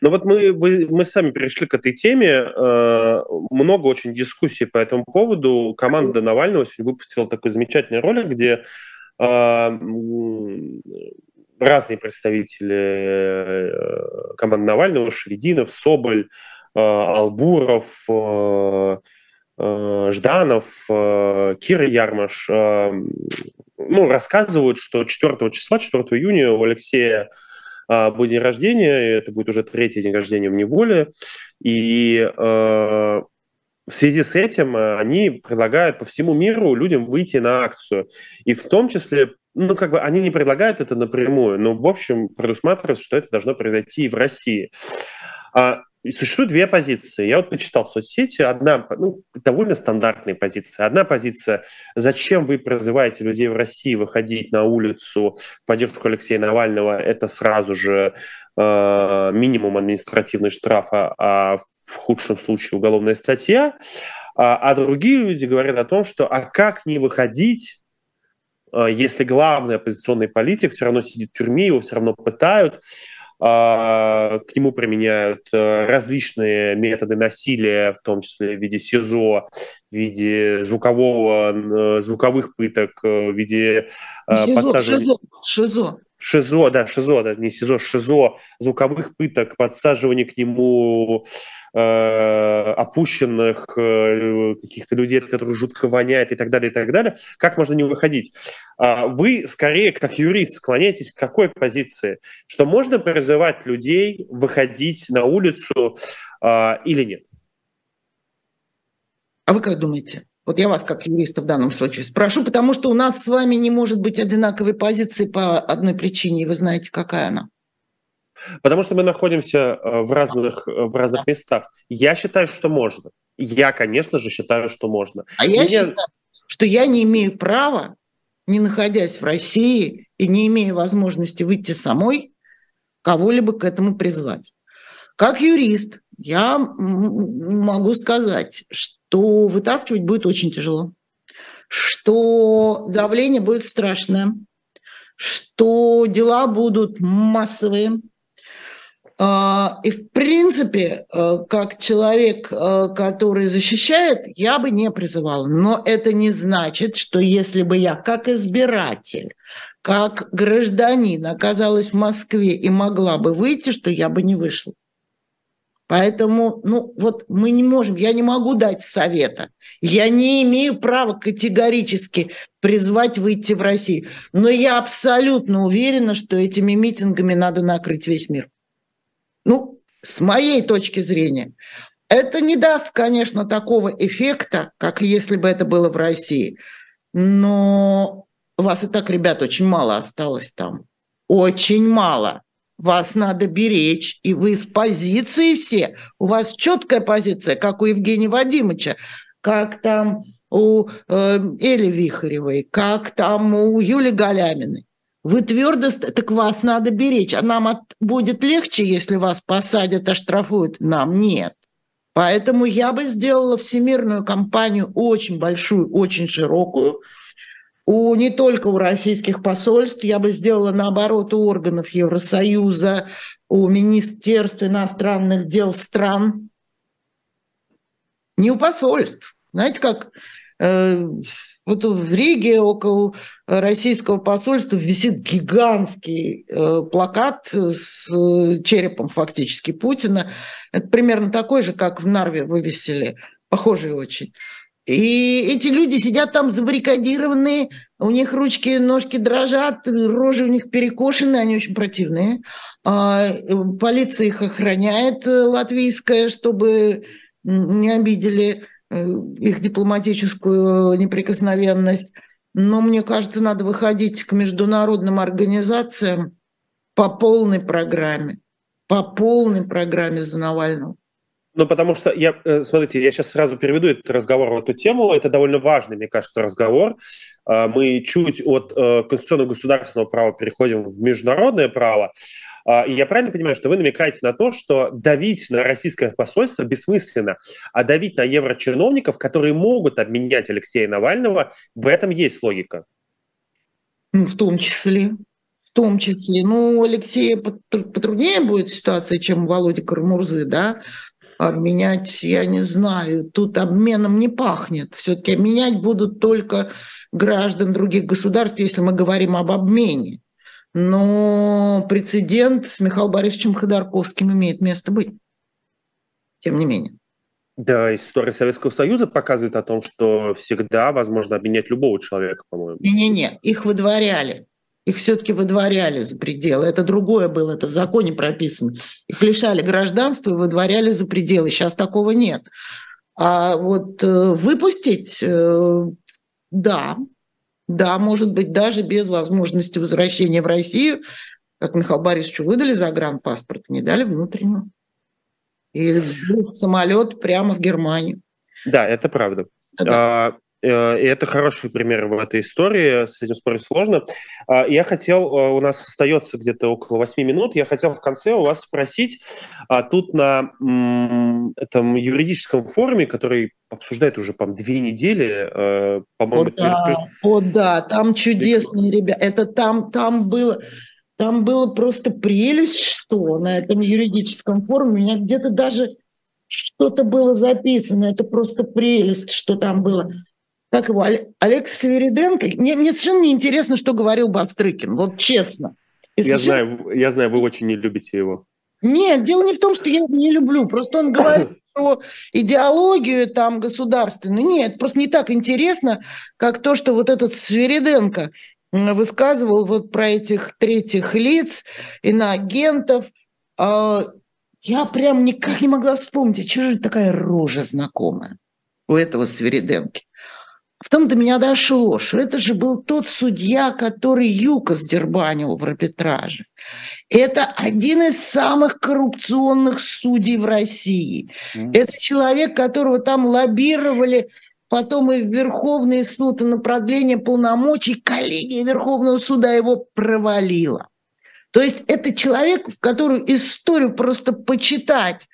Ну вот мы, вы, мы сами перешли к этой теме. Э, много очень дискуссий по этому поводу. Команда Навального сегодня выпустила такой замечательный ролик, где разные представители э, команды Навального, Шрединов, Соболь, э, Албуров, э, Жданов, Кира Ярмаш, ну, рассказывают, что 4 числа, 4 июня у Алексея будет день рождения, это будет уже третий день рождения в неволе, и в связи с этим они предлагают по всему миру людям выйти на акцию. И в том числе, ну, как бы они не предлагают это напрямую, но, в общем, предусматривается, что это должно произойти и в России. И существует две позиции. Я вот почитал в соцсети. Одна, ну, довольно стандартная позиция. Одна позиция, зачем вы призываете людей в России выходить на улицу в поддержку Алексея Навального, это сразу же э, минимум административный штраф, а, а в худшем случае уголовная статья. А, а другие люди говорят о том, что а как не выходить, э, если главный оппозиционный политик все равно сидит в тюрьме, его все равно пытают. А, к нему применяют э, различные методы насилия, в том числе в виде СИЗО, в виде звукового, звуковых пыток, э, в виде СИЗО, подсаживания... ШИЗО. ШИЗО, да, ШИЗО, да, не СИЗО, ШИЗО, звуковых пыток, подсаживание к нему э, опущенных э, каких-то людей, от которых жутко воняет и так далее, и так далее. Как можно не выходить? Э, вы скорее, как юрист, склоняетесь к какой позиции? Что можно призывать людей выходить на улицу э, или нет? А вы как думаете? Вот я вас, как юриста в данном случае, спрошу, потому что у нас с вами не может быть одинаковой позиции по одной причине, и вы знаете, какая она. Потому что мы находимся э, в разных, в разных местах. Я считаю, что можно. Я, конечно же, считаю, что можно. А я считаю, что я не имею права, не находясь в России и не имея возможности выйти самой, кого-либо к этому призвать. Как юрист я могу сказать, что вытаскивать будет очень тяжело, что давление будет страшное, что дела будут массовые. А, и, в принципе, э, как человек, э, который защищает, я бы не призывала. Но это не значит, что если бы я как избиратель, как гражданин оказалась в Москве и могла бы выйти, что я бы не вышла. Поэтому, ну, вот мы не можем, я не могу дать совета. Я не имею права категорически призвать выйти в Россию. Но я абсолютно уверена, что этими митингами надо накрыть весь мир. Ну, с моей точки зрения. Это не даст, конечно, такого эффекта, как если бы это было в России. Но вас и так, ребят, очень мало осталось там. Очень мало. Вас надо беречь, и вы с позиции все. У вас четкая позиция, как у Евгения Вадимовича, как там у э, Эли Вихаревой, как там у Юли Галяминой. Вы твердо, так вас надо беречь. А нам от, будет легче, если вас посадят, оштрафуют? Нам нет. Поэтому я бы сделала всемирную кампанию очень большую, очень широкую, у, не только у российских посольств, я бы сделала наоборот у органов Евросоюза, у Министерств иностранных дел стран, не у посольств. Знаете, как э, вот в Риге около российского посольства висит гигантский э, плакат с э, черепом фактически Путина. Это примерно такой же, как в Нарве вывесили, похожий очень. И эти люди сидят там забаррикадированные, у них ручки, ножки дрожат, рожи у них перекошены, они очень противные. А, полиция их охраняет, э, латвийская, чтобы не обидели э, их дипломатическую неприкосновенность. Но мне кажется, надо выходить к международным организациям по полной программе, по полной программе за Навального. Ну, потому что я, э, смотрите, я сейчас сразу переведу этот разговор в эту тему. Это довольно важный, мне кажется, разговор. А, мы чуть от э, конституционного государственного права переходим в международное право. И я правильно понимаю, что вы намекаете на то, что давить на российское посольство бессмысленно, а давить на еврочиновников, которые могут обменять Алексея Навального, в этом есть логика? Ну, в том числе. В том числе. Ну, Алексея потруднее будет ситуация, чем у Володи Кармурзы, да, обменять, я не знаю, тут обменом не пахнет. Все-таки обменять будут только граждан других государств, если мы говорим об обмене. Но прецедент с Михаилом Борисовичем Ходорковским имеет место быть. Тем не менее. Да, история Советского Союза показывает о том, что всегда возможно обменять любого человека, по-моему. Не-не-не, их выдворяли их все-таки выдворяли за пределы. Это другое было, это в законе прописано. Их лишали гражданства и выдворяли за пределы. Сейчас такого нет. А вот э, выпустить, э, да, да, может быть, даже без возможности возвращения в Россию, как Михаил Борисовичу выдали загранпаспорт, не дали внутреннюю. И самолет прямо в Германию. Да, это правда. Да. Э, и это хороший пример в этой истории, с этим спорить сложно. А, я хотел, э, у нас остается где-то около 8 минут, я хотел в конце у вас спросить, а тут на этом юридическом форуме, который обсуждает уже, по две недели, э, по-моему... О, да, о, да, там чудесные ребята. Это там, там было... Там было просто прелесть, что на этом юридическом форуме. У меня где-то даже что-то было записано. Это просто прелесть, что там было как его, Олег Севериденко. Мне, мне совершенно не интересно, что говорил Бастрыкин, вот честно. Я, совершенно... знаю, я знаю, вы очень не любите его. Нет, дело не в том, что я его не люблю, просто он говорит про идеологию там государственную. Нет, просто не так интересно, как то, что вот этот Свериденко высказывал вот про этих третьих лиц, иноагентов. А, я прям никак не могла вспомнить, а что же такая рожа знакомая у этого Свериденки. Потом до меня дошло, что это же был тот судья, который Юкос дербанил в арбитраже. Это один из самых коррупционных судей в России. Mm. Это человек, которого там лоббировали потом и в Верховный суд, и на продление полномочий. Коллегия Верховного суда его провалила. То есть это человек, в которую историю просто почитать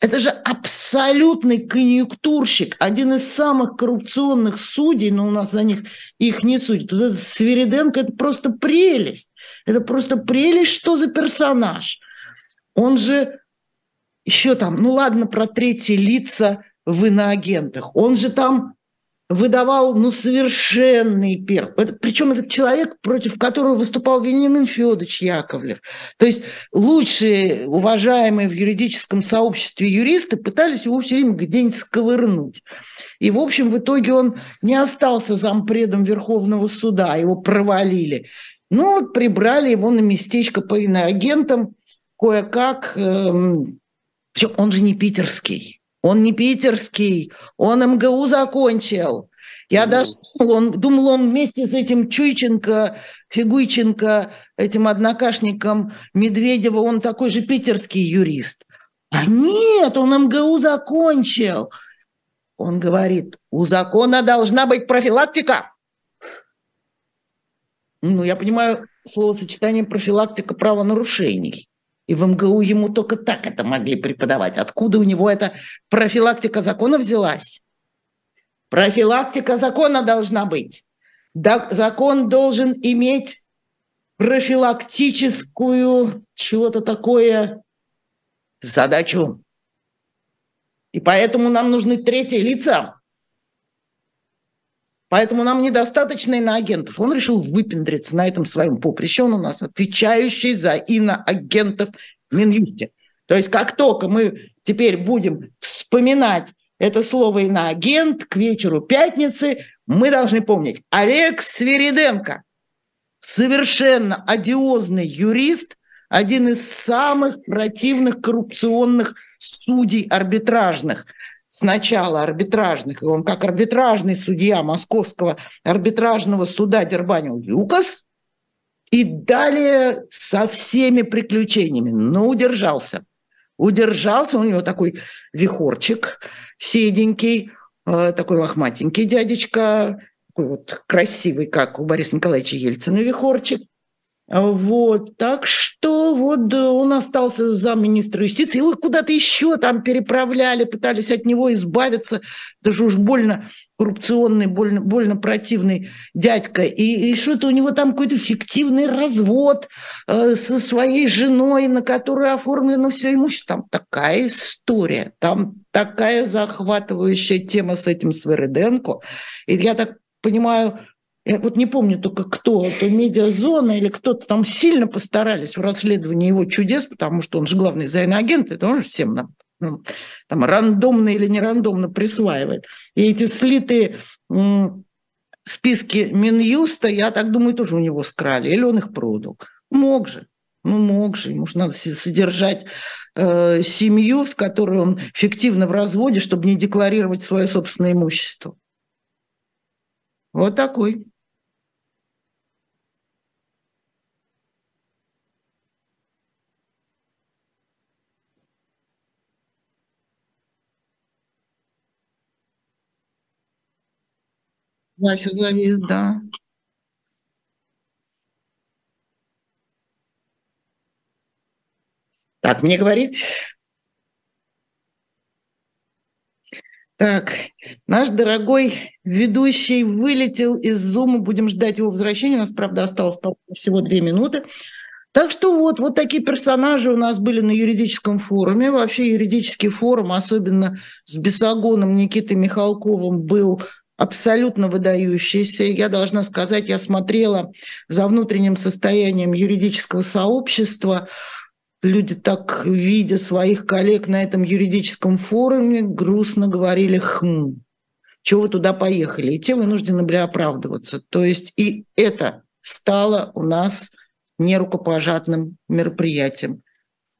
это же абсолютный конъюнктурщик, один из самых коррупционных судей, но у нас за них их не судят. Вот этот Свериденко – это просто прелесть. Это просто прелесть, что за персонаж. Он же еще там, ну ладно, про третьи лица в иноагентах. Он же там выдавал ну, совершенный перл. Причем этот человек, против которого выступал Вениамин Федорович Яковлев. То есть лучшие, уважаемые в юридическом сообществе юристы пытались его все время где-нибудь сковырнуть. И, в общем, в итоге он не остался зампредом Верховного суда, его провалили. Ну, вот прибрали его на местечко по иноагентам, кое-как. Эм, он же не питерский. Он не питерский, он МГУ закончил. Я mm. даже думал он, думал, он вместе с этим Чуйченко, Фигуйченко, этим однокашником Медведева, он такой же питерский юрист. А нет, он МГУ закончил. Он говорит, у закона должна быть профилактика. Ну, я понимаю словосочетание профилактика правонарушений. И в МГУ ему только так это могли преподавать. Откуда у него эта профилактика закона взялась? Профилактика закона должна быть. Закон должен иметь профилактическую чего-то такое задачу. И поэтому нам нужны третьи лица, Поэтому нам недостаточно иноагентов. Он решил выпендриться на этом своем поприще. Он у нас отвечающий за иноагентов в Минюсте. То есть как только мы теперь будем вспоминать это слово иноагент к вечеру пятницы, мы должны помнить Олег Свириденко, совершенно одиозный юрист, один из самых противных коррупционных судей арбитражных – сначала арбитражных, и он как арбитражный судья Московского арбитражного суда дербанил ЮКОС, и далее со всеми приключениями, но удержался. Удержался, у него такой вихорчик седенький, э, такой лохматенький дядечка, такой вот красивый, как у Бориса Николаевича Ельцина вихорчик – вот, так что вот он остался замминистра юстиции, его куда-то еще там переправляли, пытались от него избавиться, даже уж больно коррупционный, больно, больно противный дядька. И, и что-то у него там какой-то фиктивный развод э, со своей женой, на которую оформлено все имущество. Там такая история, там такая захватывающая тема с этим Свериденко. И я так понимаю, я вот не помню только кто, то медиазона или кто-то там сильно постарались в расследовании его чудес, потому что он же главный зайноагент, это он же всем нам ну, там рандомно или не рандомно присваивает. И эти слитые списки Минюста, я так думаю, тоже у него скрали, или он их продал. Мог же, ну мог же, ему же надо содержать э, семью, с которой он фиктивно в разводе, чтобы не декларировать свое собственное имущество. Вот такой. Вася завис, да. Так, мне говорить? Так, наш дорогой ведущий вылетел из зума, будем ждать его возвращения. У нас, правда, осталось всего две минуты. Так что вот, вот такие персонажи у нас были на юридическом форуме. Вообще юридический форум, особенно с Бесогоном Никитой Михалковым, был абсолютно выдающийся. Я должна сказать, я смотрела за внутренним состоянием юридического сообщества. Люди так, видя своих коллег на этом юридическом форуме, грустно говорили «хм, чего вы туда поехали?» И те вынуждены были оправдываться. То есть и это стало у нас нерукопожатным мероприятием.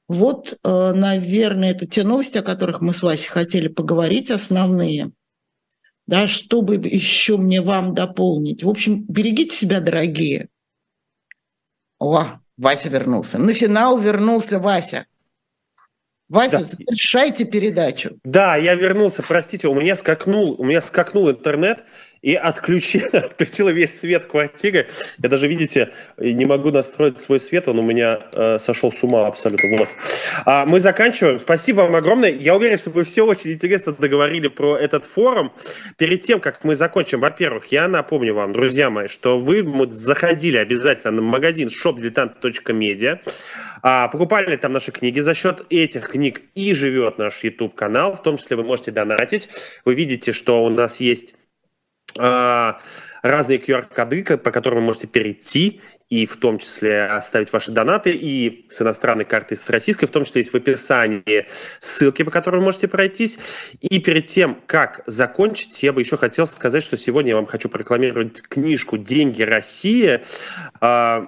Вот, э, наверное, это те новости, о которых мы с Васей хотели поговорить, основные – да, чтобы еще мне вам дополнить. В общем, берегите себя, дорогие. О, Вася вернулся. На финал вернулся Вася. Вася, да. завершайте передачу. Да, я вернулся, простите, у меня скакнул, у меня скакнул интернет, и отключила, отключила весь свет квартиры. Я даже, видите, не могу настроить свой свет, он у меня э, сошел с ума абсолютно. Вот. А, мы заканчиваем. Спасибо вам огромное. Я уверен, что вы все очень интересно договорили про этот форум. Перед тем, как мы закончим, во-первых, я напомню вам, друзья мои, что вы заходили обязательно на магазин shopdiletant.media, а, покупали там наши книги. За счет этих книг и живет наш YouTube-канал. В том числе вы можете донатить. Вы видите, что у нас есть разные QR-коды, по которым вы можете перейти и в том числе оставить ваши донаты, и с иностранной карты, с российской, в том числе есть в описании ссылки, по которым вы можете пройтись. И перед тем, как закончить, я бы еще хотел сказать, что сегодня я вам хочу прорекламировать книжку «Деньги России». А,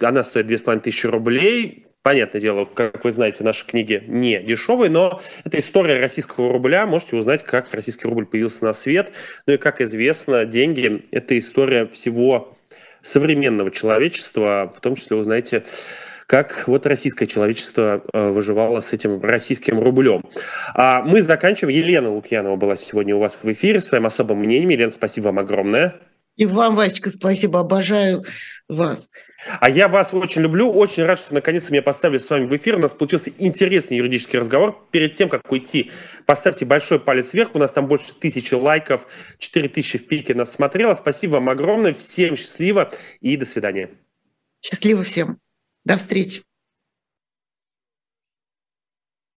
она стоит 2500 рублей. Понятное дело, как вы знаете, наши книги не дешевые, но это история российского рубля. Можете узнать, как российский рубль появился на свет. Ну и, как известно, деньги – это история всего современного человечества, в том числе, вы знаете, как вот российское человечество э, выживало с этим российским рублем. А мы заканчиваем. Елена Лукьянова была сегодня у вас в эфире своим особым мнением. Елена, спасибо вам огромное. И вам, Васечка, спасибо, обожаю вас. А я вас очень люблю, очень рад, что наконец-то меня поставили с вами в эфир. У нас получился интересный юридический разговор. Перед тем, как уйти, поставьте большой палец вверх. У нас там больше тысячи лайков, 4 тысячи в пике нас смотрело. Спасибо вам огромное. Всем счастливо и до свидания. Счастливо всем. До встречи.